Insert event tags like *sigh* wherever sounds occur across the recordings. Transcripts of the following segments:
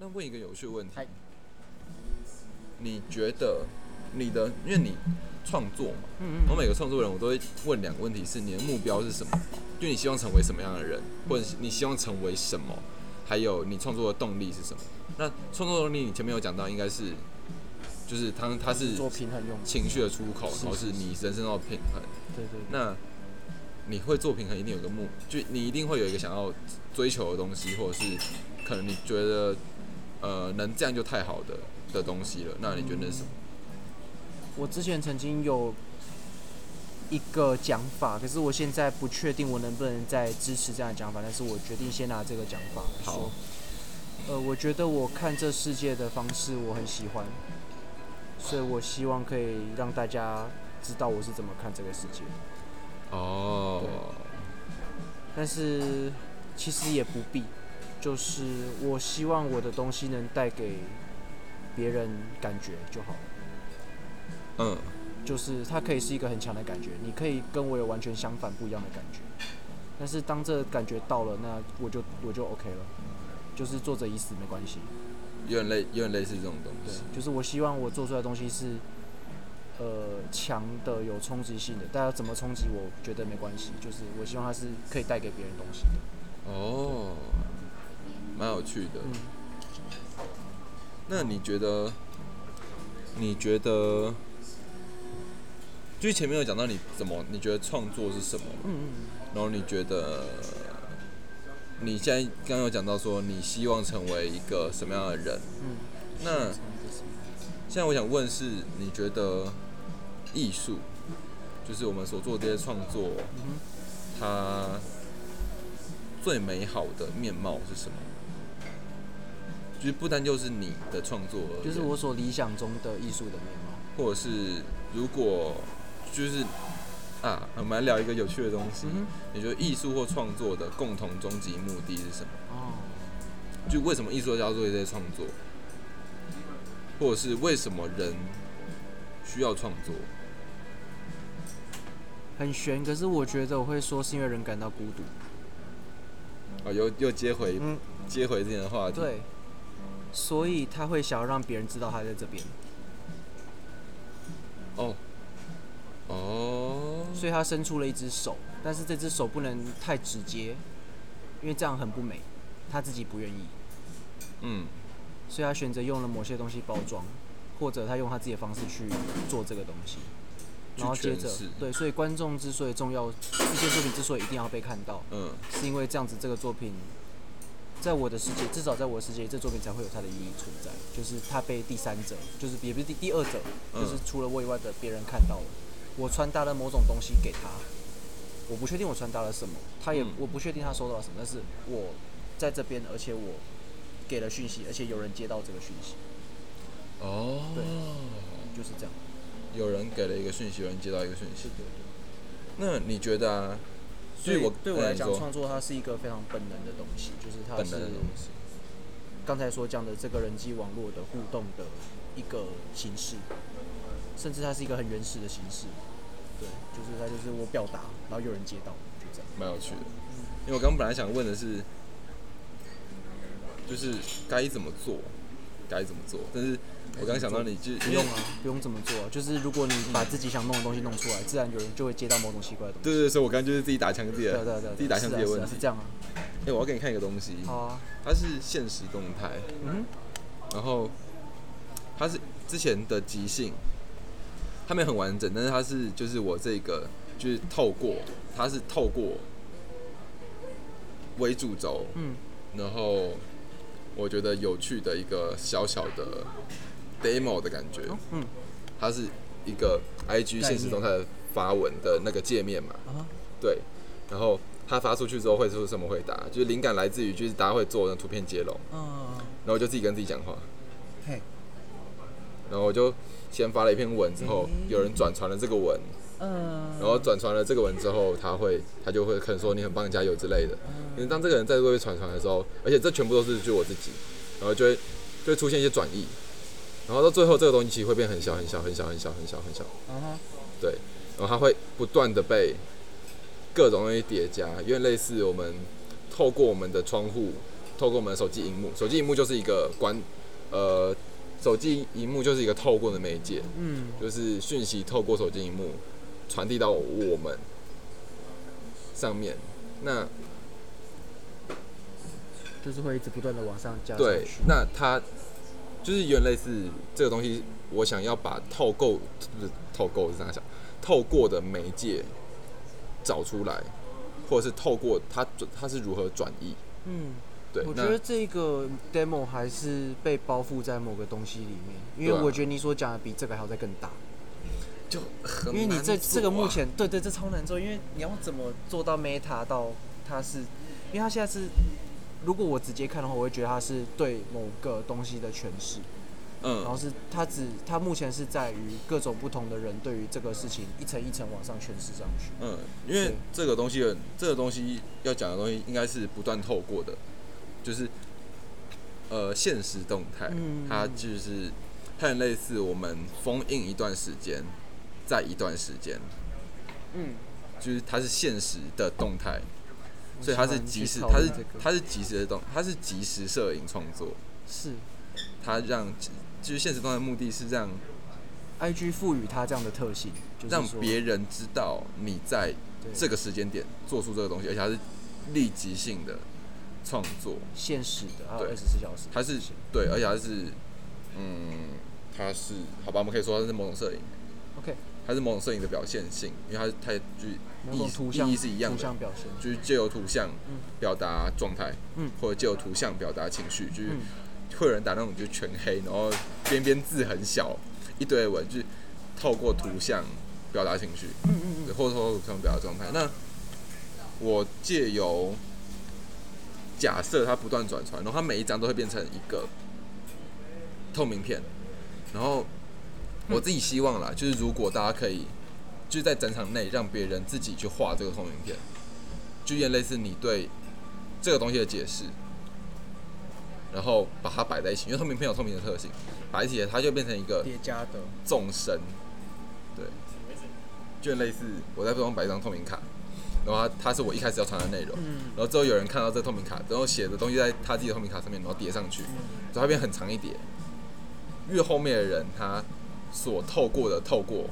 那问一个有趣的问题，你觉得你的，因为你创作嘛，嗯我每个创作人我都会问两个问题：是你的目标是什么？就你希望成为什么样的人，或者是你希望成为什么？还有你创作的动力是什么？那创作动力你前面有讲到，应该是就是它它是做平衡用，情绪的出口，然后是你人生中的平衡。对对对，那你会做平衡，一定有个目，就你一定会有一个想要追求的东西，或者是可能你觉得呃能这样就太好的的东西了。那你觉得是什么？我之前曾经有一个讲法，可是我现在不确定我能不能再支持这样的讲法，但是我决定先拿这个讲法来好说。呃，我觉得我看这世界的方式我很喜欢，所以我希望可以让大家知道我是怎么看这个世界的。哦，但是其实也不必，就是我希望我的东西能带给别人感觉就好。嗯，就是它可以是一个很强的感觉，你可以跟我有完全相反不一样的感觉，但是当这感觉到了，那我就我就 OK 了，就是作者已死没关系。有点类有点类似这种东西对西。，就是我希望我做出来的东西是呃强的、有冲击性的，大家怎么冲击我觉得没关系，就是我希望它是可以带给别人东西的。哦，蛮有趣的。嗯那你觉得？你觉得？就是前面有讲到你怎么？你觉得创作是什么？嗯嗯然后你觉得？你现在刚刚有讲到说你希望成为一个什么样的人？嗯，那现在我想问是，你觉得艺术，就是我们所做的这些创作，嗯它最美好的面貌是什么？就是不单就是你的创作，就是我所理想中的艺术的面貌。或者是如果就是啊，我们来聊一个有趣的东西。嗯你觉得艺术或创作的共同终极目的是什么？哦，就为什么艺术家要做这些创作，或者是为什么人需要创作？很悬，可是我觉得我会说是因为人感到孤独。啊，又又接回嗯，接回之前的话题。，对，所以他会想要让别人知道他在这边，哦，哦，所以他伸出了一只手，但是这只手不能太直接，因为这样很不美，他自己不愿意，嗯，所以他选择用了某些东西包装，或者他用他自己的方式去做这个东西，然后接着对，所以观众之所以重要，一些作品之所以一定要被看到，嗯，是因为这样子这个作品。在我的世界，至少在我的世界，这作品才会有它的意义存在。就是它被第三者，就是也不是第第二者，嗯就是除了我以外的别人看到了，我传达了某种东西给他，我不确定我传达了什么，他也、嗯我不确定他收到了什么，但是我在这边，而且我给了讯息，而且有人接到这个讯息，哦，对就是这样。有人给了一个讯息，有人接到一个讯息。对对。那你觉得啊？所以我对我来讲，创作它是一个非常本能的东西，就是它本是能的东西。刚才所讲的这个人际网络的互动的一个形式，甚至它是一个很原始的形式。对，就是它就是我表达，然后有人接到，就这样。蛮有趣的。因为我刚刚本来想问的是，就是该怎么做，该怎么做。但是我刚刚想到你就不用啊，不用这么做啊。就是如果你把自己想弄的东西弄出来，自然有人就会接到某种奇怪的东西。对对对，所以我刚刚就是自己打枪自己的，对对对，自己打枪自己的问题是啊是啊是。这样啊。哎、我要给你看一个东西，好啊，它是现实动态，嗯然后它是之前的即兴，它没有很完整，但是它是就是我这个就是透过它是透过为主轴，嗯然后我觉得有趣的一个小小的 demo 的感觉，哦嗯。它是一个 IG 现实动态的发文的那个界面嘛，啊对，然后它发出去之后会出什么回答？就是灵感来自于就是大家会做的图片接龙，嗯然后我就自己跟自己讲话，嘿。然后我就先发了一篇文之后，嗯有人转传了这个文，嗯，然后转传了这个文之后，他会他就会可能说你很棒，加油之类的。嗯。因为当这个人再度被传传的时候，而且这全部都是就我自己，然后就会就会出现一些转译，然后到最后这个东西其实会变很小很小很小很小很小很小，嗯哼。对，然后它会不断的被各种东西叠加，因为类似我们透过我们的窗户透过我们的手机荧幕，手机荧幕就是一个关，呃，手机荧幕就是一个透过的媒介，嗯，就是讯息透过手机荧幕传递到我们上面。那就是会一直不断的往上加上对，那它就是有点类似这个东西，我想要把透够不是透够是这样想，透过的媒介找出来，或者是透过它它是如何转移。嗯，对，我觉得这个 demo 还是被包覆在某个东西里面，因为我觉得你所讲的比这个还要再更大，就很因为你这这个目啊前对对这超难做，因为你要怎么做到 meta 到它是，因为它现在是，如果我直接看的话，我会觉得它是对某个东西的诠释，嗯。然后嗯，是它只它目前是在于各种不同的人对于这个事情一层一层往上诠释上去，嗯，因为这个东西的这个东西要讲的东西，应该是不断透过的，就是呃现实动态，嗯。它就是它很类似我们封印一段时间，在一段时间，嗯，就是它是现实的动态，所以它是即时，它是它是即时的动，它是即时摄影创作，是。它让就是现实动态的目的是让 IG 赋予它这样的特性，就是让别人知道你在这个时间点做出这个东西，而且它是立即性的创作，现实的，还有对二十四小时，它是对，而且它是，嗯，它是好吧，我们可以说它是某种摄影，OK，它是某种摄影的表现性，因为它它就意图像意义是一样图的，像表现，就是借由图像嗯表达状态，嗯或者借由图像表达情绪，就是嗯会有人打那种就全黑，然后边边字很小，一堆文，就是透过图像表达情绪，嗯嗯对，或者说图像表达状态。那我借由假设它不断转传，然后它每一张都会变成一个透明片，然后我自己希望啦，就是如果大家可以就是在展场内让别人自己去画这个透明片，就有点类似你对这个东西的解释，然后把它摆在一起，因为透明片有透明的特性，摆在一起它就变成一个嗯，叠加的，纵深，对，就很类似我在桌上摆一张透明卡，然后它它是我一开始要传的内容，嗯。然后之后有人看到这透明卡，然后写的东西在他自己的透明卡上面，然后叠上去，嗯所以它变很长一叠，越后面的人他所透过的透过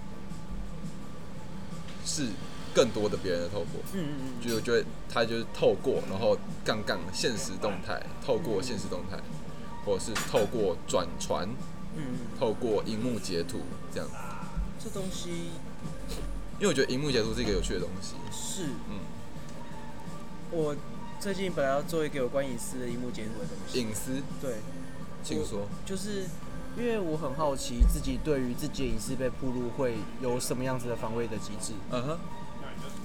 是更多的别人的透过，嗯嗯嗯，就我觉得他就是透过，然后杠杠现实动态，透过现实动态，或者是透过转传，嗯嗯，透过荧幕截图这样。这东西因为我觉得荧幕截图是一个有趣的东西。是。嗯，我最近本来要做一个有关隐私的荧幕截图的东西，隐私，对，请说。就是因为我很好奇自己对于自己的隐私被暴露会有什么样子的防卫的机制，嗯哼，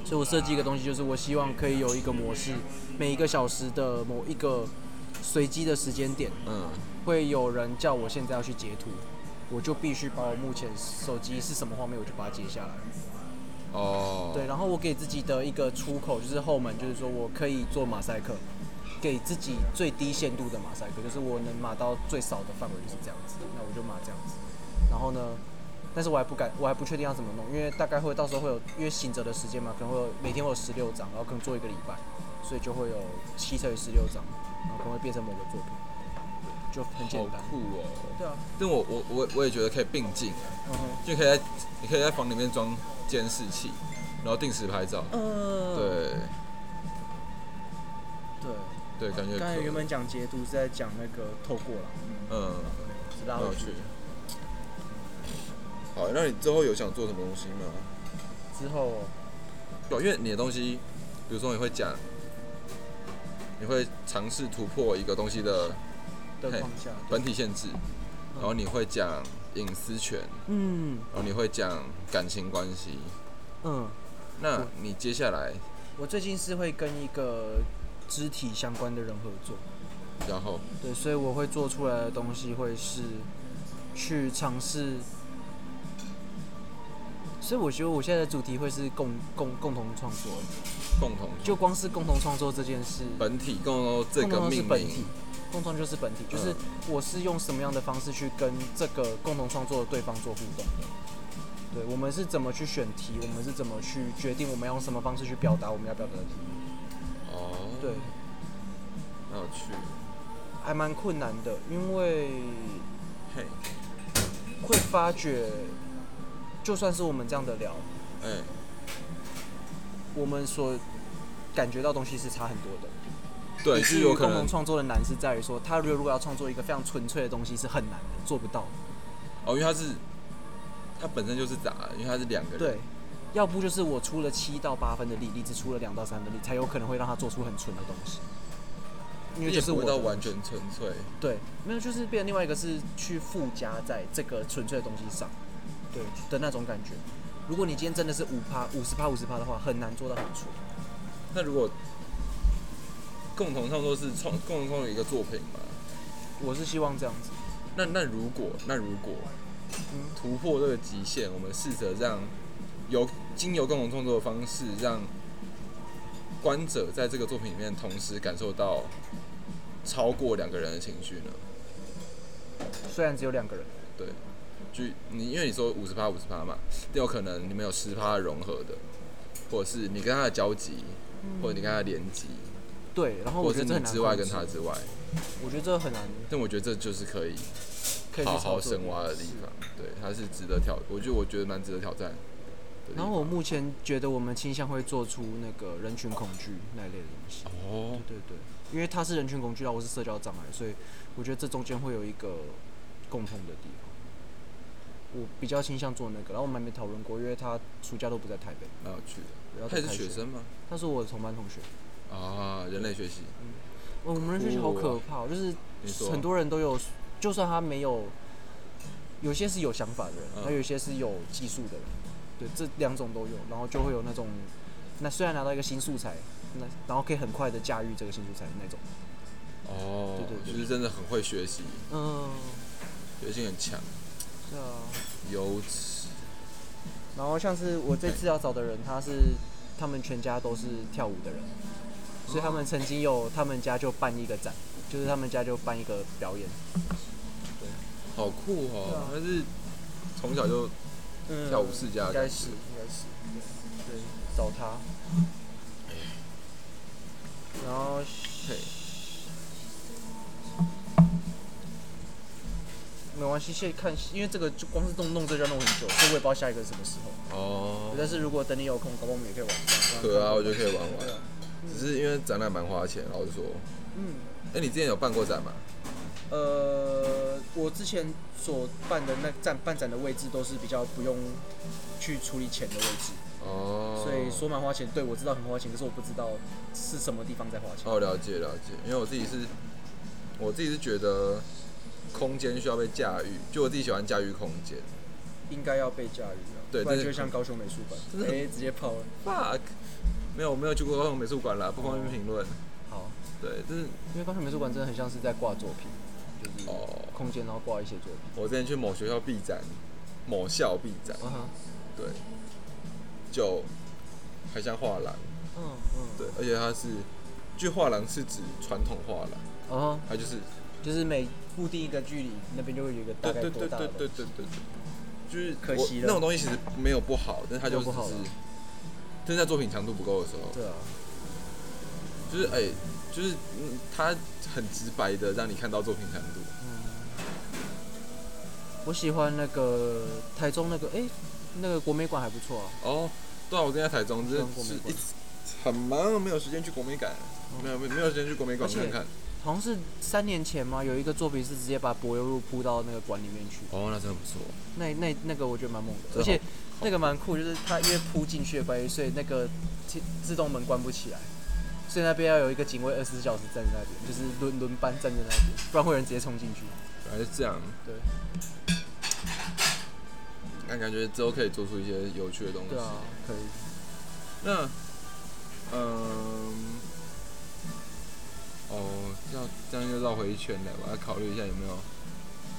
所以我设计一个东西，就是我希望可以有一个模式，每一个小时的某一个随机的时间点，嗯，会有人叫我现在要去截图，我就必须把我目前手机是什么画面，我就把它截下来。哦，对，然后我给自己的一个出口就是后门，就是说我可以做马赛克，给自己最低限度的马赛克，就是我能码到最少的范围就是这样子，那我就码这样子。然后呢，但是我还不敢，我还不确定要怎么弄，因为大概会到时候会有，因为醒着的时间嘛，可能会有每天会有十六张，然后可能做一个礼拜，所以就会有七乘以十六张，然后可能会变成某个作品，就很简单。好酷哦。对啊，但我我我我也觉得可以并进，嗯哼，就可以在你可以在房里面装监视器，然后定时拍照。呃，对对。对，感觉刚才原本讲截图是在讲那个透过了，嗯，是拉回去。好，那你之后有想做什么东西吗？之后，对，因为你的东西，比如说你会讲，你会尝试突破一个东西的嘿的框架，本体限制，然后你会讲隐私权，嗯。然后你会讲感情关系。嗯，那你接下来，我最近是会跟一个肢体相关的人合作，然后？对，所以我会做出来的东西会是去尝试，所以我觉得我现在的主题会是共共共同创作，共同就光是共同创作这件事，本体共同这个共同是命本体名，，共创就是本体，就是嗯。我是用什么样的方式去跟这个共同创作的对方做互动的。对，我们是怎么去选题，我们是怎么去决定我们要用什么方式去表达我们要表达的题目。哦，对，很有趣。还蛮困难的，因为嘿，会发觉，就算是我们这样的聊，哎，我们所感觉到东西是差很多的。对，以至于就是有可能共同创作的难是在于说，他如果如果要创作一个非常纯粹的东西是很难的，做不到。哦，因为他是他本身就是杂，因为他是两个人，对，要不就是我出了七到八分的力，荔枝出了两到三分力，才有可能会让他做出很纯的东西。因为也就是我到完全纯粹。对，没有，就是变成另外一个是去附加在这个纯粹的东西上，对的那种感觉。如果你今天真的是五趴、五十趴、五十趴的话，很难做到很纯。那如果共同创作是创共同创作一个作品嘛？我是希望这样子。那那如果那如果嗯突破这个极限，我们试着让由经由共同创作的方式，让观者在这个作品里面同时感受到超过两个人的情绪呢？虽然只有两个人，对，就你因为你说五十趴五十趴嘛，有可能你们有十趴融合的，或者是你跟他的交集，或者你跟他的连集，对，然后我觉得这很难你之外跟他之外，我觉得这很难，但我觉得这就是可以好好深挖的地方，对，它是值得挑，我觉得我觉得蛮值得挑战的。然后我目前觉得我们倾向会做出那个人群恐惧那一类的东西。哦，对对，因为他是人群恐惧，然后我是社交障碍，所以我觉得这中间会有一个共通的地方。我比较倾向做那个，然后我们还没讨论过，因为他暑假都不在台北，蛮有趣的。然后他也是学，生吗？他是我的同班同学。啊，人类学习，哦，我们人类学习好可怕哦，就是很多人都有，就算他没有，有些是有想法的人，嗯还有一些是有技术的人，对，这两种都有，然后就会有那种，那虽然拿到一个新素材，那然后可以很快的驾驭这个新素材的那种，哦，对对对就是真的很会学习，嗯，学习很强，是啊。优质。然后像是我这次要找的人，他是他们全家都是跳舞的人，所以他们曾经有他们家就办一个展，就是他们家就办一个表演，对好酷哦！他是从小就嗯跳舞世家应该是应该是对对找他，然后嘿，没关系，现在看，因为这个就光是弄弄这就要弄很久，所以我也不知道下一个是什么时候。哦，但是如果等你有空，搞不好我们也可以玩一下。对啊，我觉得可以玩玩。只是因为展览蛮花钱，老实说。嗯。哎、你之前有办过展吗？呃，我之前所办的那站办展的位置都是比较不用去处理钱的位置，哦，所以说蛮花钱。对我知道很花钱，可是我不知道是什么地方在花钱。哦，了解了解，因为我自己是，我自己是觉得空间需要被驾驭，就我自己喜欢驾驭空间。应该要被驾驭啊，对就像高雄美术馆，*laughs* 真的哎、直接跑了。fuck，没有，我没有去过高雄美术馆啦，不方便评论。好，对，就是因为高雄美术馆真的很像是在挂作品，就是哦，空间然后挂一些作品。我之前去某学校闭展，某校闭展，嗯哼，对，就还像画廊，嗯嗯，对，而且它是，就画廊是指传统画廊，嗯哼，它就是，就是每固定一个距离，那边就会有一个大概对对对多大的对对对对对，就是可惜了。那种东西其实没有不好，但是它就没有不好只是啦，但是在作品强度不够的时候，对啊，就是哎、就是嗯，它很直白的让你看到作品强度。嗯我喜欢那个台中那个，哎、那个国美馆还不错啊。哦，对啊，我正在台中，就是很忙，没有时间去国美馆，没有没有没有时间去国美馆看看。好像是三年前嘛，有一个作品是直接把柏油路铺到那个馆里面去，哦，那真的不错。那那那个我觉得蛮猛的，而且那个蛮酷，就是它因为铺进去的关系，所以那个自自动门关不起来，所以那边要有一个警卫二十四小时站在那边，就是轮轮班站在那边，不然会有人直接冲进去。原来是这样，对那感觉之后可以做出一些有趣的东西。对啊，可以。那，嗯，哦，这样这样又绕回一圈了，我要考虑一下有没有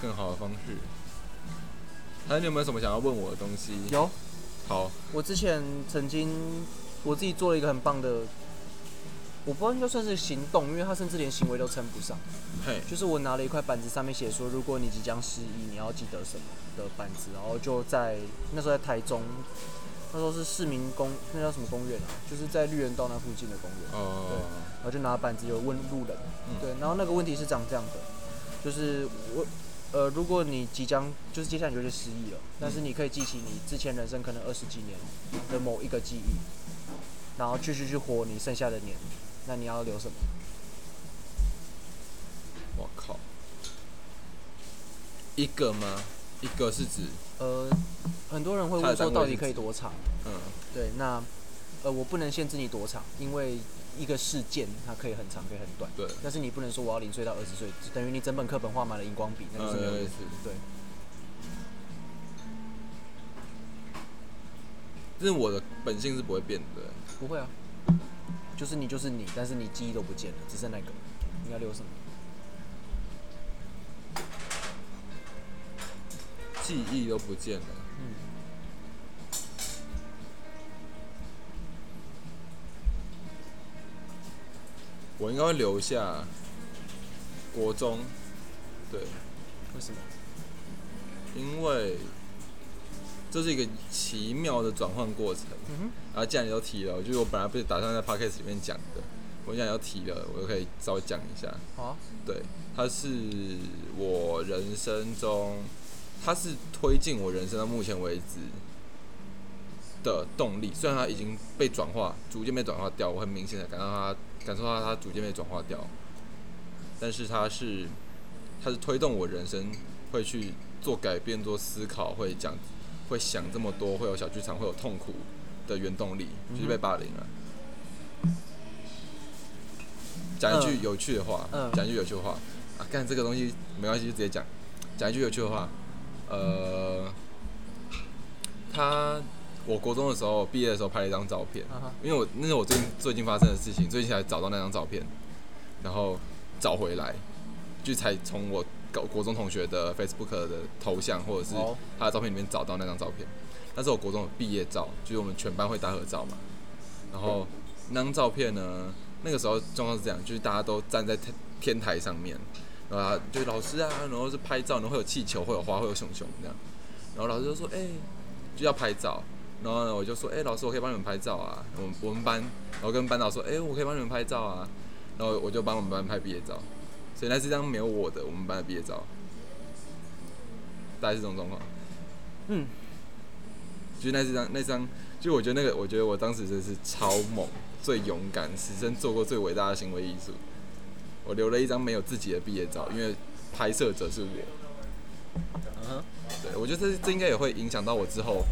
更好的方式。还有你有没有什么想要问我的东西？有，好，我之前曾经我自己做了一个很棒的，我不知道应该算是行动，因为他甚至连行为都称不上。嘿，就是我拿了一块板子，上面写说，如果你即将失忆，你要记得什么的板子，然后就在那时候在台中那时候是市民公，那叫什么公园啊？就是在绿园道那附近的公园。哦，然后就拿板子有问路人，嗯对，然后那个问题是长这样的，就是我，呃，如果你即将就是接下来你就会失忆了，但是你可以记起你之前人生可能二十几年的某一个记忆，然后继续去活你剩下的年，那你要留什么？我靠，一个吗？一个是指，呃，很多人会问说到底可以多长？嗯，对，那呃，我不能限制你多长，因为一个事件它可以很长，可以很短。对，但是你不能说我要零岁到二十岁，等于你整本课本画满了荧光笔，那就是没有意思。呃是对，这是我的本性是不会变的，不会啊，就是你就是你，但是你记忆都不见了，只剩那个，你要留什么？记忆都不见了。嗯，我应该会留下国中，对，为什么？因为这是一个奇妙的转换过程。嗯哼，啊，既然你都提了，就是我本来不是打算在 podcast 里面讲的，我既然要提了，我就可以稍微讲一下。好啊，对，它是我人生中，它是推进我人生到目前为止的动力。虽然它已经被转化，逐渐被转化掉，我很明显的感到它，感受到它逐渐被转化掉。但是它是，它是推动我人生会去做改变、做思考，会讲，会想这么多，会有小剧场，会有痛苦的原动力，就是被霸凌了。讲一句有趣的话，嗯。讲一句有趣的话。啊，干这个东西没关系，就直接讲。讲一句有趣的话，呃，他我国中的时候毕业的时候拍了一张照片，啊，因为我那是我最近最近发生的事情，最近才找到那张照片，然后找回来，就才从我高国中同学的 Facebook 的头像或者是哦他的照片里面找到那张照片。那是我国中的毕业照，就是我们全班会大合照嘛。然后那张照片呢，那个时候状况是这样，就是大家都站在天天台上面，然后他就老师啊，然后是拍照，然后会有气球，会有花，会有熊熊这样。然后老师就说：“哎、就要拍照。”然后呢，我就说：“哎、老师，我可以帮你们拍照啊。”我们我们班，然后跟班导说：“哎、我可以帮你们拍照啊。”然后我就帮我们班拍毕业照，所以那是张没有我的我们班的毕业照，大概是这种状况。嗯，就是那张那张，就我觉得那个，我觉得我当时真的是超猛、最勇敢、此生做过最伟大的行为艺术。我留了一张没有自己的毕业照，因为拍摄者是我。嗯哼，对，我觉得这这应该也会影响到我之后，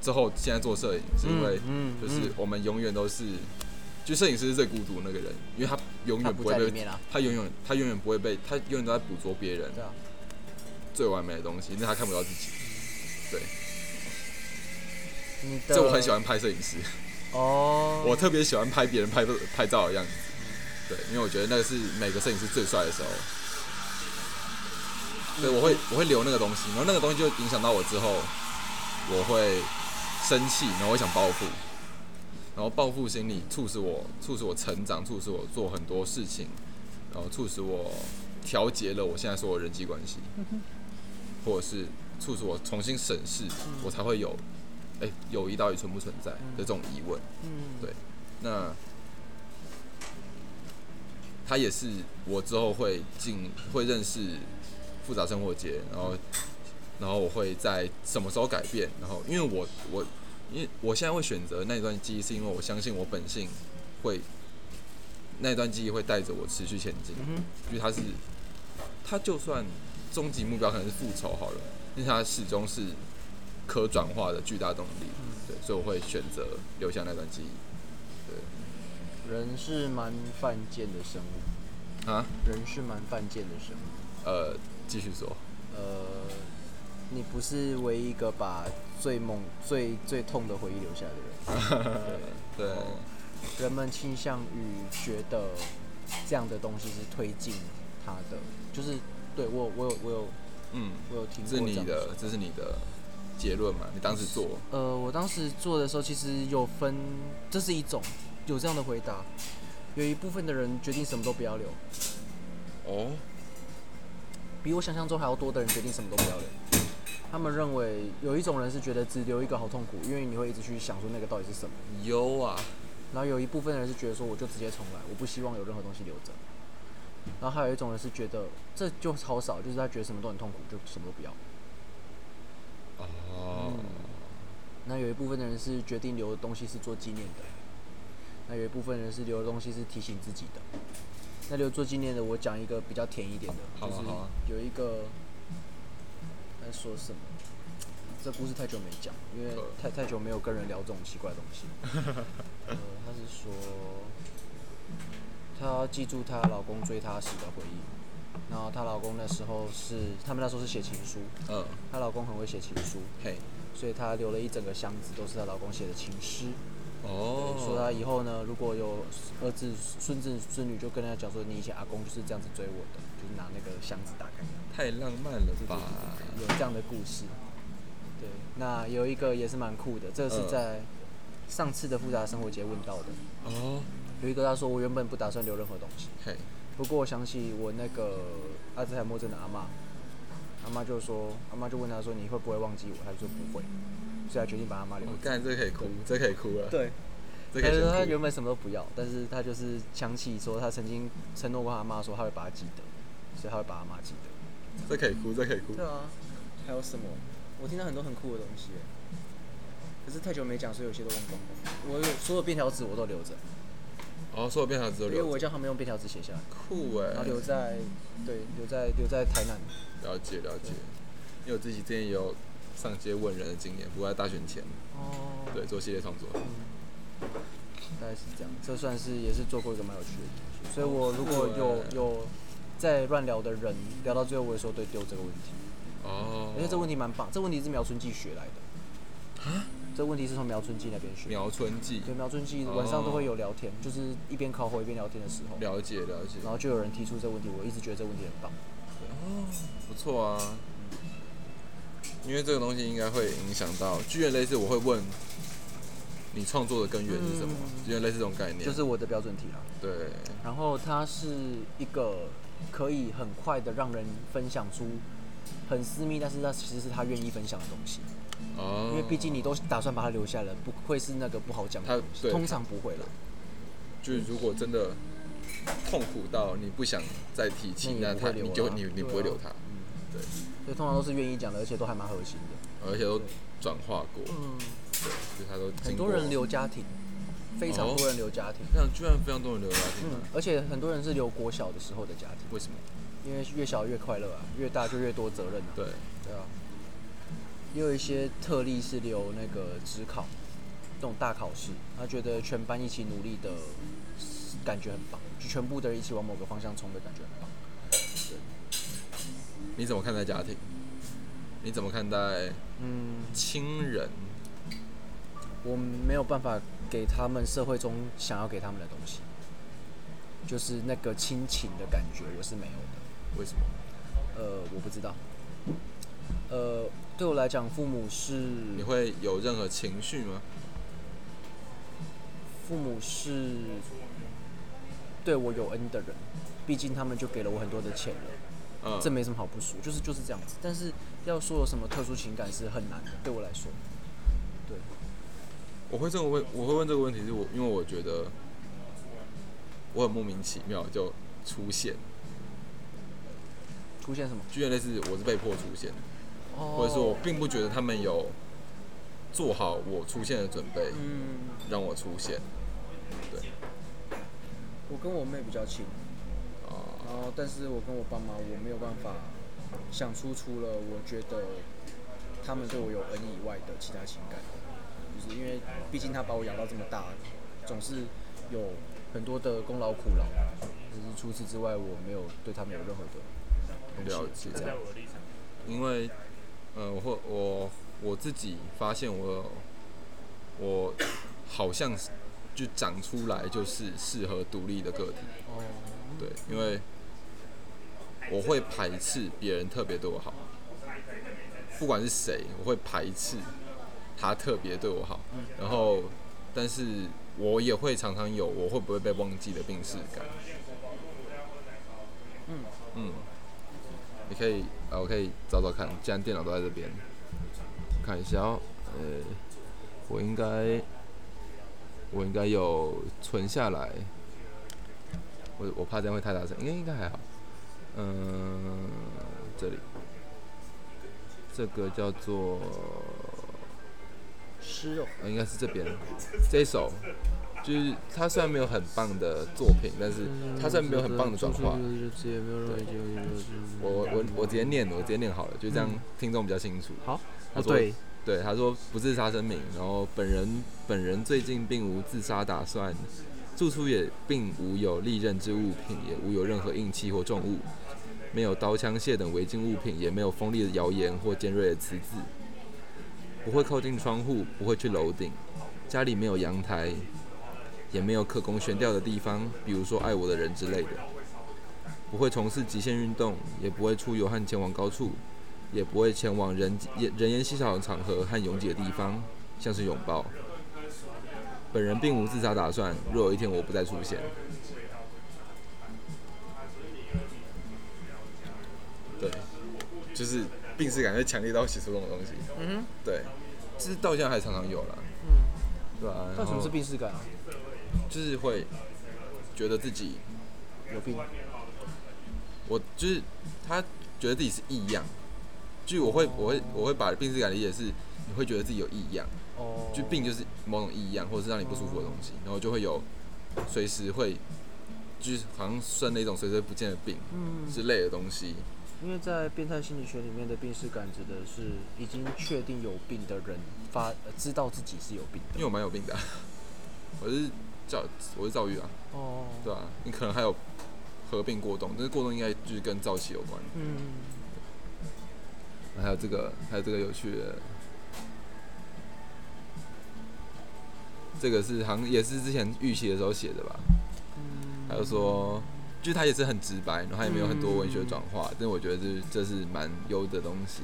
之后现在做摄影，是因为嗯就是我们永远都是，就摄影师是最孤独的那个人，因为他永远不会被，他永远他永远不会被，他永远都在捕捉别人最完美的东西，因为他看不到自己。你的，这我很喜欢拍摄影师。哦，*laughs* 我特别喜欢拍别人拍拍照的样子，对，因为我觉得那个是每个摄影师最帅的时候。对，我会我会留那个东西，然后那个东西就影响到我之后，我会生气，然后我会想报复，然后报复心理促使我促使我成长，促使我做很多事情，然后促使我调节了我现在所有人际关系，或者是促使我重新审视，我才会有，哎、友谊到底存不存在的这种疑问。嗯，对那他也是我之后会进会认识复杂生活节，然后然后我会在什么时候改变，然后因为我我因为我现在会选择那段记忆，是因为我相信我本性会那段记忆会带着我持续前进，嗯哼，因为它是它就算终极目标可能是复仇好了，但是它始终是可转化的巨大动力，对，所以我会选择留下那段记忆。对人是蛮犯贱的生物，啊，人是蛮犯贱的生物。呃，继续说，呃，你不是唯一一个把最猛、最最痛的回忆留下的人。*laughs* 对，人们倾向于觉得这样的东西是推进他的，就是对我我有我有嗯，我有听过这是你的，这是你的结论嘛？你当时做，呃，我当时做的时候，其实有分，这是一种有这样的回答。有一部分的人决定什么都不要留，哦，比我想象中还要多的人决定什么都不要留。他们认为有一种人是觉得只留一个好痛苦，因为你会一直去想说那个到底是什么。有啊，然后有一部分人是觉得说我就直接重来，我不希望有任何东西留着。然后还有一种人是觉得这就超少，就是他觉得什么都很痛苦，就什么都不要。哦，那有一部分的人是决定留的东西是做纪念的，那有一部分人是留的东西是提醒自己的。那留做纪念的，我讲一个比较甜一点的，就是有一个在说什么？这故事太久没讲，因为呃太太久没有跟人聊这种奇怪的东西。*laughs* 呃，他是说，她要记住她老公追她时的回忆。然后她老公那时候是，他们那时候是写情书，嗯，她老公很会写情书，嘿，所以她留了一整个箱子都是她老公写的情诗。哦，说她以后呢，如果有儿子、孙子、孙女，就跟他讲说，你以前阿公就是这样子追我的，就是拿那个箱子打开。太浪漫了吧？有这样的故事。对，那有一个也是蛮酷的，这个是嗯在上次的复杂生活节问到的。哦，有一个他说，我原本不打算留任何东西，嘿，不过我想起我那个阿兹海默症的阿妈，阿妈就说，阿妈就问他说，你会不会忘记我？他就说不会，所以他决定把阿妈留着。我干，这可以哭，这可以哭了，对，这可以他说他。原本什么都不要，但是他就是想起说他曾经承诺过他妈说他会把他记得，所以他会把阿妈记得。这可以哭，这可以哭对。啊，还有什么？我听到很多很酷的东西，可是太久没讲，所以有些都忘光了。我有所有便条纸我都留着，哦，所有便条只有因为我，叫他们用便条纸写下来，酷哎然后，留在对留在留在台南。了解了解。因为我自己之前也有上街问人的经验，不过在大选前，哦，对，做系列创作。大概是这样。这算是也是做过一个蛮有趣的东西，所以我如果有有在乱聊的人聊到最后，我也说对丢这个问题。哦，而且这问题蛮棒，这问题是苗春记学来的。这问题是从苗春记那边学。苗春记，对，苗春记哦晚上都会有聊天，就是一边烤火一边聊天的时候，了解了解。然后就有人提出这个问题，我一直觉得这个问题很棒。哦不错啊，因为这个东西应该会影响到，剧院类似我会问你创作的根源是什么，嗯剧院类似这种概念，就是我的标准题啦。对，然后它是一个可以很快的让人分享出很私密，但是那其实是他愿意分享的东西。哦，因为毕竟你都打算把它留下了，不会是那个不好讲的东西，通常不会了。就是如果真的痛苦到你不想再提起，那他你就你你不会留他，对，所以通常都是愿意讲的，而且都还蛮核心的。而且都转化过，嗯，就是他都很多人，留家庭，非常多人留家庭。非常居然非常多人留家庭而且很多人是留国小的时候的家庭，为什么？因为越小越快乐啊，越大就越多责任啊。对，对啊，也有一些特例是留那个职考，这种大考试，他觉得全班一起努力的感觉很棒，就全部的人一起往某个方向冲的感觉很棒。对你怎么看待家庭？你怎么看待嗯，亲人？我没有办法给他们社会中想要给他们的东西，就是那个亲情的感觉，我是没有的。为什么？呃，我不知道。呃，对我来讲，父母是你会有任何情绪吗？父母是对我有恩的人，毕竟他们就给了我很多的钱了，嗯，这没什么好不说，就是就是这样子。但是要说有什么特殊情感是很难的，对我来说。对，我会这个问，我会问这个问题，是我因为我觉得我很莫名其妙就出现，出现什么？居然类似我是被迫出现，哦。或者说我并不觉得他们有做好我出现的准备，嗯，让我出现。对，我跟我妹比较亲，啊、然后但是我跟我爸妈，我没有办法想出除了我觉得他们对我有恩以外的其他情感，就是因为毕竟他把我养到这么大，总是有很多的功劳苦劳，就是除此之外，我没有对他们有任何的了解这样。因为呃，我会我我自己发现我我好像是就长出来就是适合独立的个体。哦，对，因为我会排斥别人特别对我好，不管是谁，我会排斥他特别对我好。然后，但是我也会常常有我会不会被忘记的病逝感。嗯嗯，你可以啊，我可以找找看，既然电脑都在这边，看一下哦，呃，我应该我应该有存下来，我我怕这样会太大声，应该应该还好。嗯，这里，这个叫做，诗哦，呃，应该是这边。这一首，就是他虽然没有很棒的作品，但是他虽然没有很棒的转化，我我我我直接念，我直接念好了，就这样听众比较清楚。好，他说哦对，对，他说不自杀声明，然后本人本人最近并无自杀打算，住处也并无有利刃之物品，也无有任何硬器或重物，没有刀枪械等违禁物品，也没有锋利的谣言或尖锐的词字，不会靠近窗户，不会去楼顶，家里没有阳台，也没有可供悬吊的地方，比如说爱我的人之类的，不会从事极限运动，也不会出游和前往高处。也不会前往人人烟稀少的场合和拥挤的地方，像是拥抱。本人并无自杀打算，若有一天我不再出现。对，就是病耻感会强烈到写出这种东西。嗯哼，对，其实到现在还常常有啦，嗯，对啊、那什么是病？病耻感啊？就是会觉得自己，有病？我就是他觉得自己是异样，就我会我会我会把病耻感理解是你会觉得自己有异样。哦，就病就是某种异样，或者是让你不舒服的东西，然后就会有随时会，就是好像生了一种随时不见的病嗯，之类的东西。因为在变态心理学里面的病耻感指的是已经确定有病的人发、呃知道自己是有病的。因为我蛮有病的 *laughs* 啊、我是躁，我是躁郁啊，哦，对啊、你可能还有合并过动，但是过动应该就是跟躁气有关。嗯，还有这个，还有这个有趣的，这个是好像也是之前预习的时候写的吧。嗯还有说，就是他也是很直白，然后他也没有很多文学转化，嗯但我觉得这这是蛮优的东西。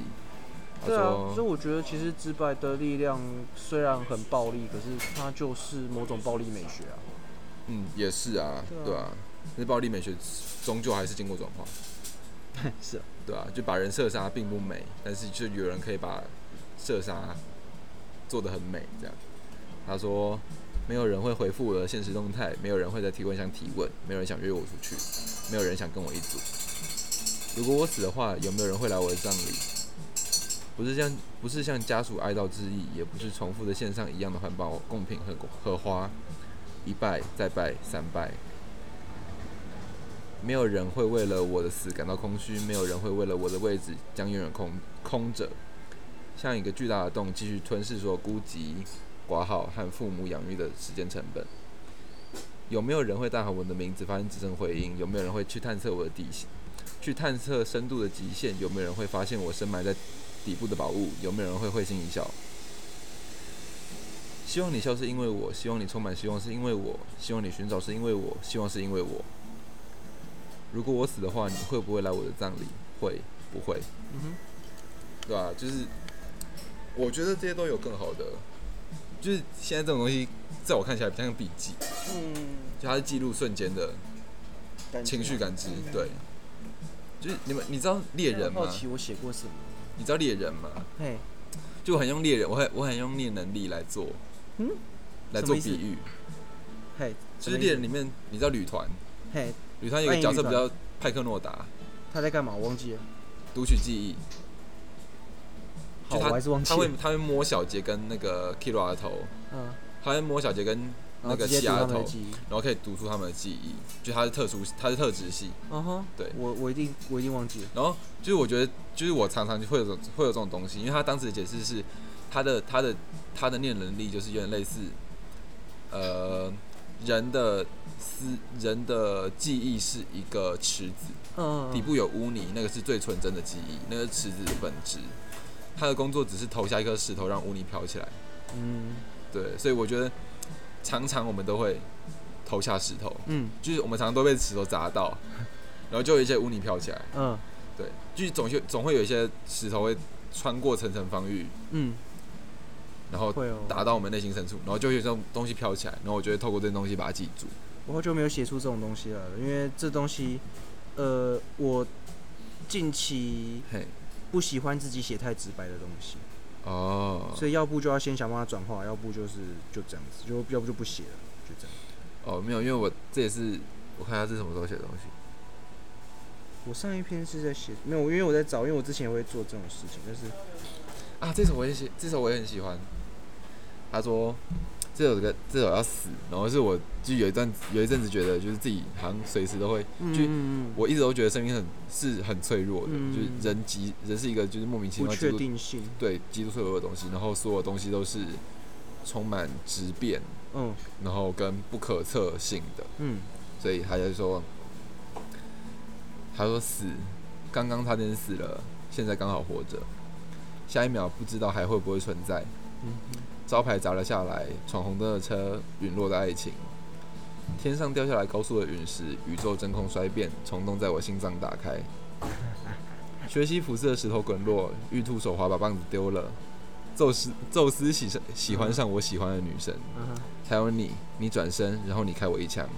他对啊，所以我觉得其实直白的力量虽然很暴力，可是它就是某种暴力美学啊。嗯，也是啊，对啊那暴力美学终究还是经过转化，*laughs* 是啊，对啊，就把人射杀并不美，但是就有人可以把射杀做得很美，这样。他说，没有人会回复我的现实动态，没有人会在提问箱提问，没有人想约我出去，没有人想跟我一组。如果我死的话，有没有人会来我的葬礼？不是像不是像家属哀悼致意，也不是重复的线上一样的环保贡品和荷花，一拜再拜三拜。没有人会为了我的死感到空虚，没有人会为了我的位置将永远空空着，像一个巨大的洞，继续吞噬所有孤寂、寡好和父母养育的时间成本。有没有人会大喊我的名字，发现只剩回音？有没有人会去探测我的底线，去探测深度的极限？有没有人会发现我深埋在底部的宝物？有没有人会会心一笑？希望你笑是因为我，希望你充满希望是因为我，希望你寻找是因为我，希望是因为我。如果我死的话，你会不会来我的葬礼？会，不会？嗯哼，对吧、就是我觉得这些都有更好的，就是现在这种东西，在我看起来比较像笔记，嗯，就它是记录瞬间的情绪感知。对，就是你们，你知道猎人吗好？奇我写过什么？你知道猎人吗？嘿，就我很用猎人，我很我很用猎能力来做，嗯，来做比喻。嘿，就是猎人里面，你知道旅团，嘿，旅团有个角色比较派克诺达，他在干嘛？我忘记了。读取记忆，好，就他他会。他会摸小杰跟那个 Kira 的头，嗯，他会摸小杰跟那个后直接读西亚的头。然后可以读出他们的记忆，就他是特殊，他是特质系。嗯哼，对我我一定我一定忘记了。然后就是我觉得，就是我常常会有这种会有这种东西，因为他当时的解释是，他的他的他的念能力就是有点类似，呃，人的思人的记忆是一个池子，嗯，底部有污泥，那个是最纯真的记忆，那个池子的本质。他的工作只是投下一颗石头，让污泥飘起来。嗯对，所以我觉得常常我们都会投下石头，嗯就是我们常常都被石头砸到，然后就有一些污泥飘起来。嗯对，就是总会总会有一些石头会穿过层层防御，嗯，然后。打到我们内心深处，然后就有这种东西飘起来，然后我就会透过这些东西把它记住。我好久没有写出这种东西了，因为这东西，呃，我近期嘿，不喜欢自己写太直白的东西。哦，所以要不就要先想办法转化，要不就是就这样子，就要不就不写了，就这样。哦，没有，因为我这也是我看一下这是什么时候写的东西。我上一篇是在写没有，因为我在找，因为我之前也会做这种事情，但是啊，这首我也喜，这首我也很喜欢。他说这首歌这首要死，然后是我就有一段有一阵子觉得就是自己好像随时都会，就嗯我一直都觉得生命很是很脆弱的，嗯。就是人极人是一个就是莫名其妙极度定性，对极度脆弱的东西，然后所有东西都是充满质变，嗯。然后跟不可测性的，嗯。所以他就说，他说死，刚刚差点死了，现在刚好活着，下一秒不知道还会不会存在。嗯招牌砸了下来，闯红灯的车，陨落的爱情，天上掉下来高速的陨石，宇宙真空衰变，虫洞在我心脏打开。学习辐射的石头滚落，玉兔手滑把棒子丢了。宙斯宙斯喜上喜欢上我喜欢的女神，还有你，你转身，然后你开我一枪。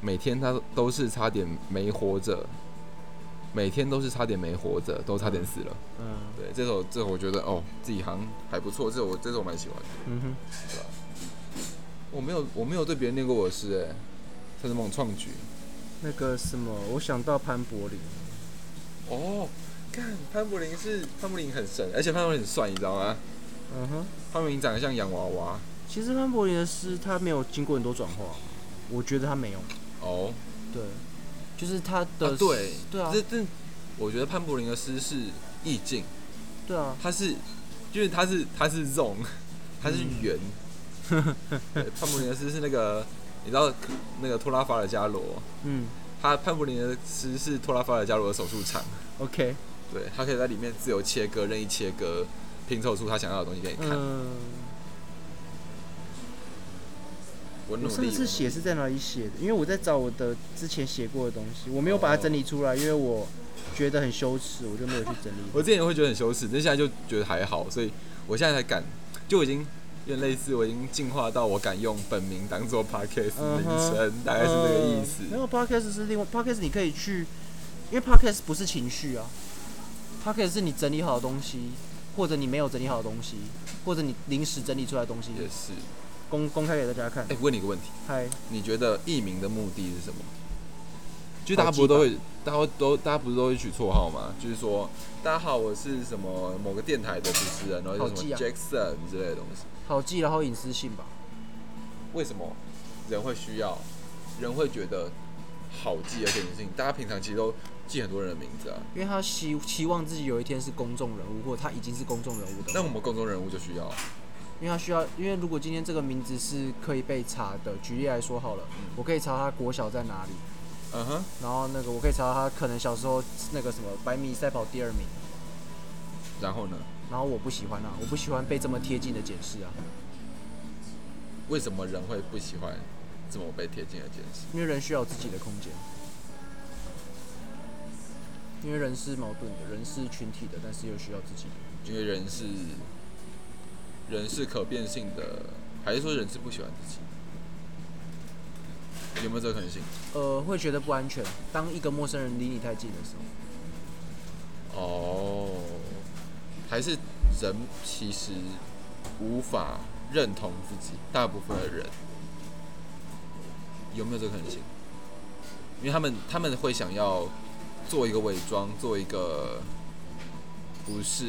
每天他都是差点没活着，每天都是差点没活着，都差点死了。嗯对，这首这首我觉得哦，自己好像还不错，这首我这首我蛮喜欢的。嗯哼，我没有我没有对别人念过我的诗哎，他是猛创举那个什么，我想到潘柏林，哦。看潘柏林是潘柏林很神，而且潘柏林很帅，你知道吗？嗯哼，潘柏林长得像洋娃娃其实潘柏林的诗他没有经过很多转化，我觉得他没有，哦。对，就是他的、啊，对对啊。这这我觉得潘柏林的诗是意境，对啊，他是，就是他是他是 zone，它是圆。对，潘柏林的诗是那个，你知道那个托拉法尔加罗，嗯。他潘柏林的诗是托拉法尔加罗的手术场，，OK，对他可以在里面自由切割、任意切割，拼凑出他想要的东西给你看。嗯，我努力。我上次写是在哪里写的？因为我在找我的之前写过的东西，我没有把它整理出来，因为我觉得很羞耻，我就没有去整理。我之前会觉得很羞耻，但现在就觉得还好，所以我现在才敢，就已经有点类似，我已经进化到我敢用本名当做 podcast 名嗯哼称，大概是这个意思。嗯没有 podcast 是另外 podcast，你可以去，因为 podcast 不是情绪啊，podcast 是你整理好的东西，或者你没有整理好的东西，或者你临时整理出来的东西，也是。公公开给大家看哎、。问你一个问题，嗨，你觉得艺名的目的是什么？就大家不是都会，大家都大家不是都会取绰号吗？就是说，大家好，我是什么某个电台的主持人，然后什么 Jackson 之类的东西。好记，然后隐私性吧。为什么人会需要，人会觉得好记而且隐性？大家平常其实都记很多人的名字啊。因为他希期望自己有一天是公众人物，或者他已经是公众人物的话。那我们公众人物就需要，因为他需要，因为如果今天这个名字是可以被查的，举例来说好了，我可以查他国小在哪里，嗯哼，然后那个我可以查他可能小时候那个什么百米赛跑第二名，然后呢？然后我不喜欢啊，我不喜欢被这么贴近的解释啊，为什么人会不喜欢这么被贴近的解释？因为人需要自己的空间，因为人是矛盾的，人是群体的，但是又需要自己的。因为人是人是可变性的，还是说人是不喜欢自己？有没有这个可能性？呃，会觉得不安全，当一个陌生人离你太近的时候。哦，还是人其实无法认同自己，大部分的人有没有这个可能性？因为他们他们会想要做一个伪装，做一个不是，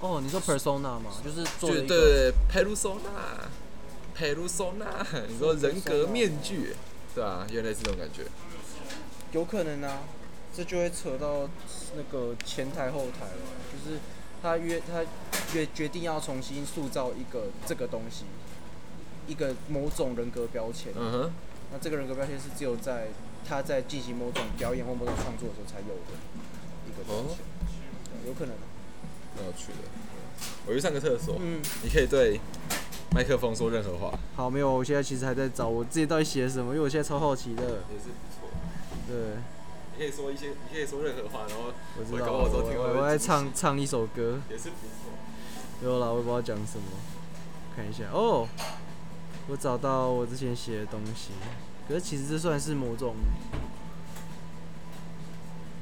哦，你说 persona 嘛，就是做就对对对，persona，persona，你说人格面具，对啊、原来是这种感觉。有可能啊，这就会扯到那个前台后台了，就是他约他约决定要重新塑造一个这个东西，一个某种人格标签。嗯哼，那这个人格标签是只有在他在进行某种表演或某种创作的时候才有的一个标签，对有可能啊。蛮有趣的。我去上个厕所，嗯，你可以对麦克风说任何话，好，没有，我现在其实还在找我自己到底写了什么，因为我现在超好奇的。也是不错。对，你可以说一些，你可以说任何话，然后我知道，我我在会惊喜唱唱一首歌。也是不错。没有啦，我也不知道讲什么，看一下哦，我找到我之前写的东西，可是其实这算是某种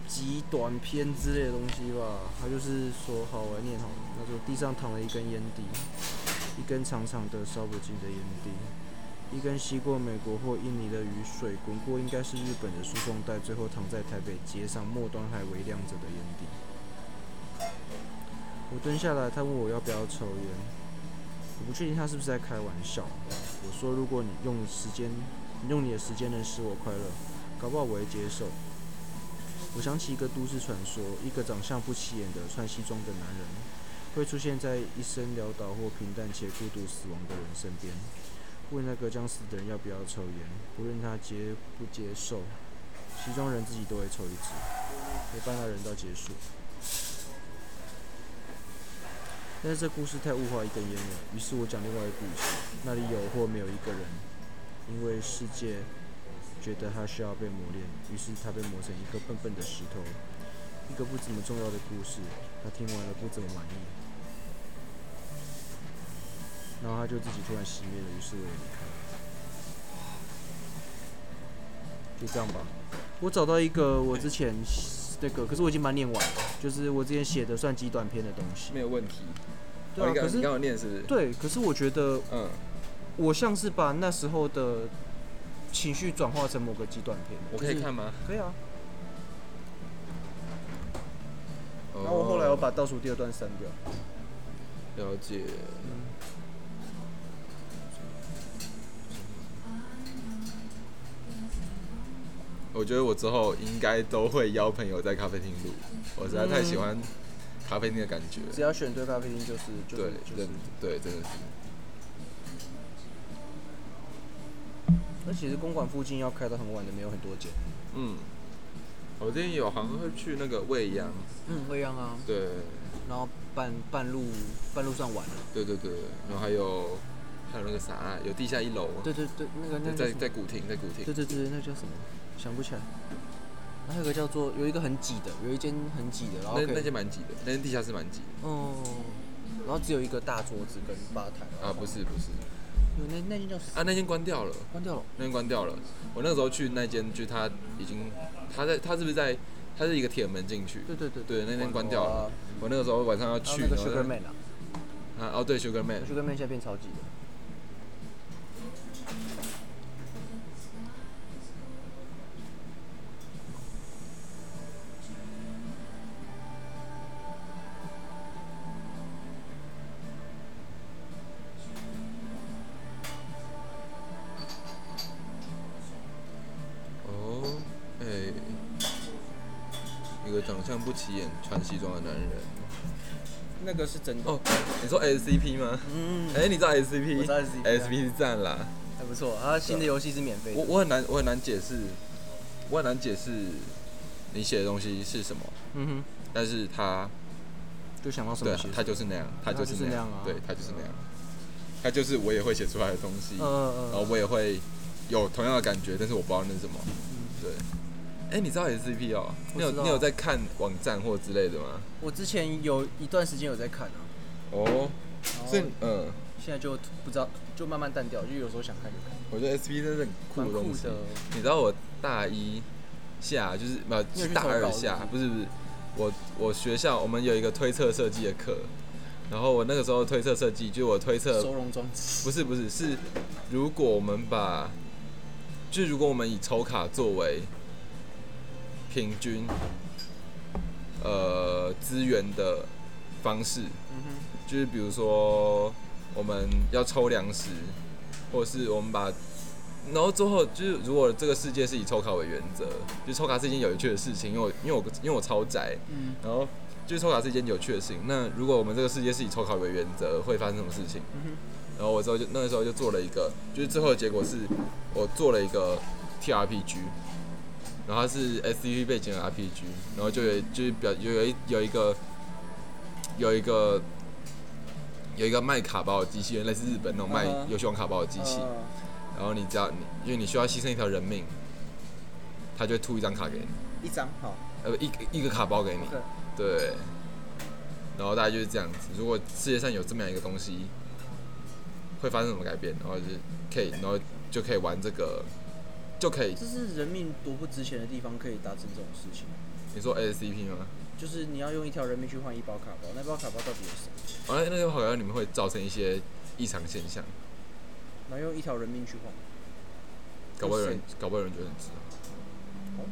集短篇之类的东西吧。他就是说，好，我来念好了。他说，地上躺了一根烟蒂，一根长长的烧不尽的烟蒂，一根吸过美国或印尼的雨水，滚过应该是日本的输送带，最后躺在台北街上末端还微亮着的烟蒂。我蹲下来，他问我要不要抽烟。我不确定他是不是在开玩笑。我说，如果你用时间，用你的时间能使我快乐，搞不好我会接受。我想起一个都市传说，一个长相不起眼的穿西装的男人，会出现在一生潦倒或平淡且孤独死亡的人身边，问那个将死的人要不要抽烟，不论他接不接受，西装人自己都会抽一支，陪伴那人到结束。但是这故事太物化一根烟了，于是我讲另外一个故事，那里有或没有一个人，因为世界觉得他需要被磨练，于是他被磨成一个笨笨的石头，一个不怎么重要的故事，他听完了不怎么满意，然后他就自己突然熄灭了，于是我也离开了。就这样吧，我找到一个我之前那个，可是我已经把它念完了，就是我之前写的算极短篇的东西。没有问题。对啊，可是你刚刚念是不是？对，可是我觉得嗯，我像是把那时候的情绪转化成某个极短片。我可以看吗？可以啊。然然后我后来我把倒数第二段删掉。了解。我觉得我之后应该都会邀朋友在咖啡厅录，我实在太喜欢咖啡厅的感觉。只要选对咖啡厅，就是就是对，就。对，真的是。那其实公馆附近要开到很晚的没有很多间。嗯，我之前有好像会去那个未央，嗯，未央啊。对，然后半半路半路上晚了。对对对，然后还有还有那个啥，有地下一楼，对对对，那个那个在在古亭，在古亭对，对对，那个叫什么？想不起来。还有一个叫做有一个很挤的，有一间很挤的，然后那那间蛮挤的，那间地下室蛮挤的哦，然后只有一个大桌子跟吧台。啊，不是不是有那那间叫什么啊，那间关掉了，关掉了。那间关掉了。我那个时候去那间，就他已经他在他是不是在他是一个铁门进去？对对对对，那间关掉了。我那个时候晚上要然后去，那个然后 Sugar Man 啊啊哦对，Sugar Man，，Sugar Man 现在变超级的。长相不起眼、穿西装的男人。那个是真的。哦，你说 SCP 吗？嗯，哎、你知道 SCP？我知道 SCP 是赞啦。还不错。它新的游戏是免费的。我我很难我很难解释，我很难解释你写的东西是什么，嗯哼但是他哼，就想到什么对。他就是那样，他就是就是那样啊对他就是那样，他就是我也会写出来的东西，嗯嗯然后嗯。我也会有同样的感觉，但是我不知道那是什么。对，哎、你知道 SCP 哦？你有你有在看网站或之类的吗？我之前有一段时间有在看啊，哦，所以嗯，现在就不知道，就慢慢淡掉，就有时候想看就看。我觉得 SCP 真的很酷的东西。你知道我大一下就是不你有是大二下，不是不是，我我学校我们有一个推测设计的课，然后我那个时候推测设计，就我推测收容装置。不是不是是，如果我们把，就如果我们以抽卡作为平均呃资源的方式，嗯就是比如说我们要抽粮食，或是我们把，然后最后就是如果这个世界是以抽卡为原则，就抽卡是一件有趣的事情，因为我因为我因为我超宅，嗯然后就是抽卡是一件有趣的事情。那如果我们这个世界是以抽卡为原则，会发生什么事情？嗯哼，然后我之后就那个时候就做了一个，就是最后的结果是我做了一个 TRPG，然后它是 SCP 背景的 RPG，然后就有就是表有有一有一个有一个有一个卖卡包的机器人，类似日本那种卖游戏王卡包的机器，呃然后你只要你因为你需要牺牲一条人命，他就会吐一张卡给你，一张好。呃不一一个卡包给你对，然后大概就是这样子。如果世界上有这么样一个东西，会发生什么改变？然后就是可以，然后就可以玩这个，就可以。这是人命多不值钱的地方，可以达成这种事情。你你说 SCP 吗？就是你要用一条人命去换一包卡包，那包卡包到底有什么？哦，那个好像你们会造成一些异常现象，然后用一条人命去换，搞不好有人，搞不好有人觉得很值。哦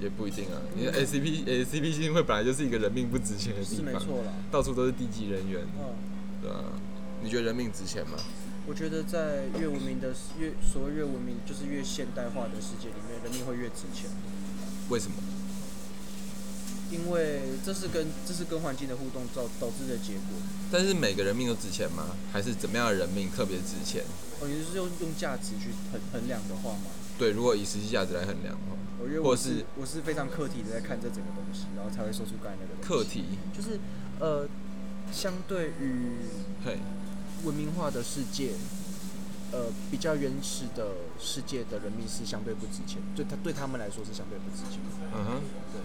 也不一定啊，你的 SCP SCP 基金会本来就是一个人命不值钱的地方，是没错啦。到处都是低级人员，嗯，对啊。你觉得人命值钱吗？我觉得在越文明的越所谓越文明，就是越现代化的世界里面，人命会越值钱，为什么？因为这是跟这是跟环境的互动造导致的结果。但是每个人命都值钱吗？还是怎么样的人命特别值钱？哦，你是用用价值去衡衡量的话吗？对，如果以实际价值来衡量的话，我觉得我是我是非常客体的在看这整个东西，然后才会说出刚才那个课题，就是呃，相对于嘿，文明化的世界，呃，比较原始的世界的人民是相对不值钱，对他对他们来说是相对不值钱。嗯哼，对。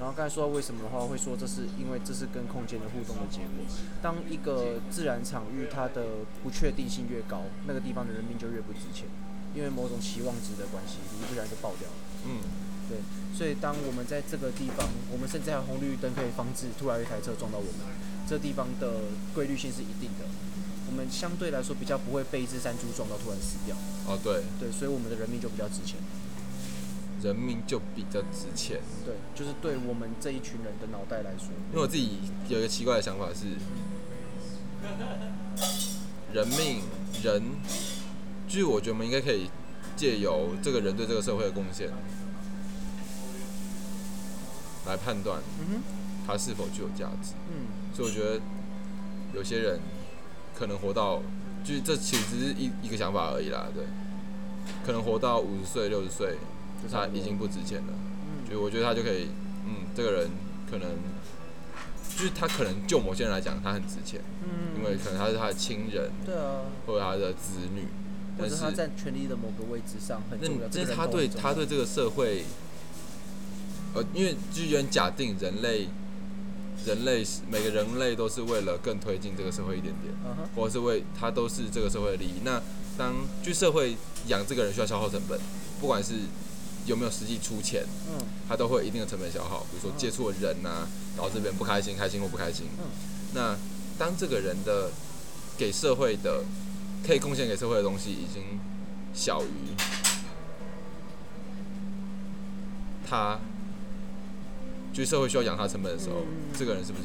然后刚才说到为什么的话，会说这是因为这是跟空间的互动的结果。当一个自然场域它的不确定性越高，那个地方的人民就越不值钱，因为某种期望值的关系，你不然就爆掉了。嗯，对，所以当我们在这个地方，我们甚至还有红绿灯可以防止突然有一台车撞到我们，这地方的规律性是一定的。我们相对来说比较不会被一只山猪撞到突然死掉，哦对，对，所以我们的人命就比较值钱。人命就比较值钱。对，就是对我们这一群人的脑袋来说，因为我自己有一个奇怪的想法是，人命人，就是我觉得我们应该可以借由这个人对这个社会的贡献，来判断他是否具有价值。嗯，所以我觉得有些人可能活到，就是这其实只是一一个想法而已啦，对，可能活到五十岁、六十岁，就他已经不值钱了。嗯，就我觉得他就可以，嗯，这个人可能就是他可能就某些人来讲他很值钱，嗯，因为可能他是他的亲人对啊，或者他的子女，但是或者他在权力的某个位置上很那重要，这是他对他对这个社会，呃，因为就有点假定人类，人类是每个人类都是为了更推进这个社会一点点，或者是为他都是这个社会的利益。那当就社会养这个人需要消耗成本，不管是有没有实际出钱，嗯他都会有一定的成本消耗，比如说接触的人呐、导致别人不开心、开心或不开心。嗯那当这个人的给社会的可以贡献给社会的东西已经小于他，就是社会需要养他成本的时候，嗯这个人是不是？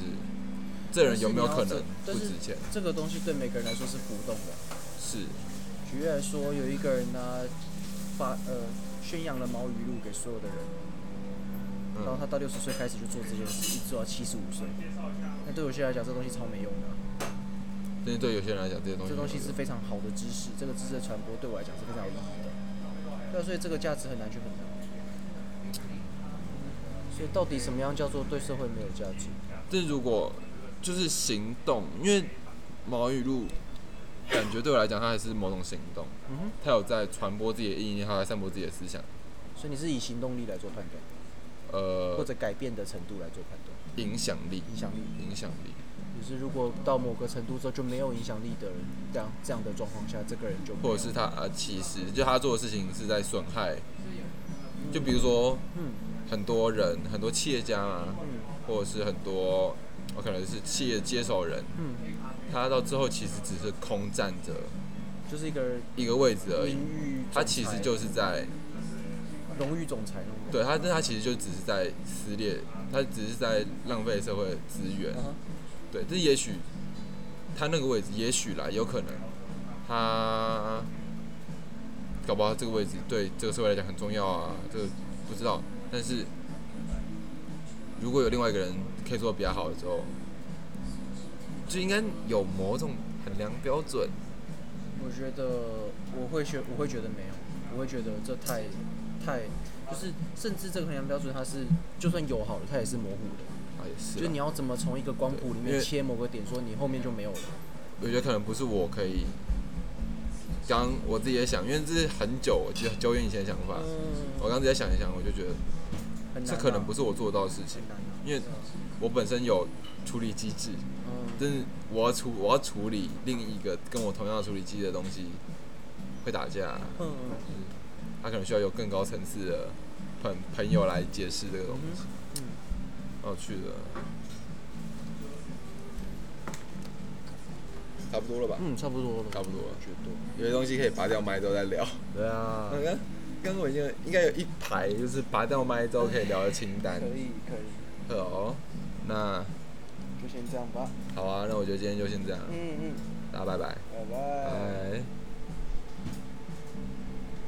这人有没有可能不值钱？这个东西对每个人来说是浮动的。是，举例来说，有一个人呢，发呃宣扬了毛语录给所有的人，然后嗯，他到六十岁开始就做这件事，一直做到七十五岁。那对有些人来讲，这东西超没用的啊、但是对有些人来讲，这些东西这东西是非常好的知识，这个知识的传播对我来讲是非常有意义的。对啊，所以这个价值很难去衡量。所以到底什么样叫做对社会没有价值？但如果就是行动，因为毛雨露感觉对我来讲，他还是某种行动，嗯哼，它有在传播自己的意念，它在散播自己的思想，所以你是以行动力来做判断，呃或呃，者改变的程度来做判断，影响力，影响力。影响力，就是如果到某个程度之后就没有影响力的人，这样这样的状况下，这个人就或者是他呃，其实就他做的事情是在损害，就比如说嗯很多人，很多企业家啊，嗯或者是很多，我可能是企业接手人，嗯，他到最后其实只是空站着就是一个一个位置而已他其实就是在。荣誉总裁。对他，但他其实就只是在撕裂，他只是在浪费社会资源。嗯对，这也许他那个位置，也许啦，有可能他搞不好这个位置对这个社会来讲很重要啊，这个不知道。但是如果有另外一个人可以做得比较好的时候，就应该有某种衡量标准。我觉得我会觉我会觉得没有，我会觉得这太太就是甚至这个衡量标准它是就算有好的，它也是模糊的。啊，也是。就是你要怎么从一个光谱里面切某个点，说你后面就没有了。我觉得可能不是我可以。刚我自己也想，因为这是很久，我记得很久远以前的想法。我嗯，刚自己在想一想，我就觉得这可能不是我做得到的事情。因为我本身有处理机制，嗯，但是我要处我要处理另一个跟我同样处理机制的东西，会打架，嗯他可能需要有更高层次的朋朋友来解释这个东西，嗯，蛮有趣的。差不多了吧？嗯，差不多了，差不多了。有些东西可以拔掉麦之后再聊。对啊，刚刚刚刚我已经应该有一排，就是拔掉麦之后可以聊的清单。可以可以，好，那就先这样吧。好啊，那我觉得今天就先这样，嗯嗯，大家拜拜。拜拜。拜。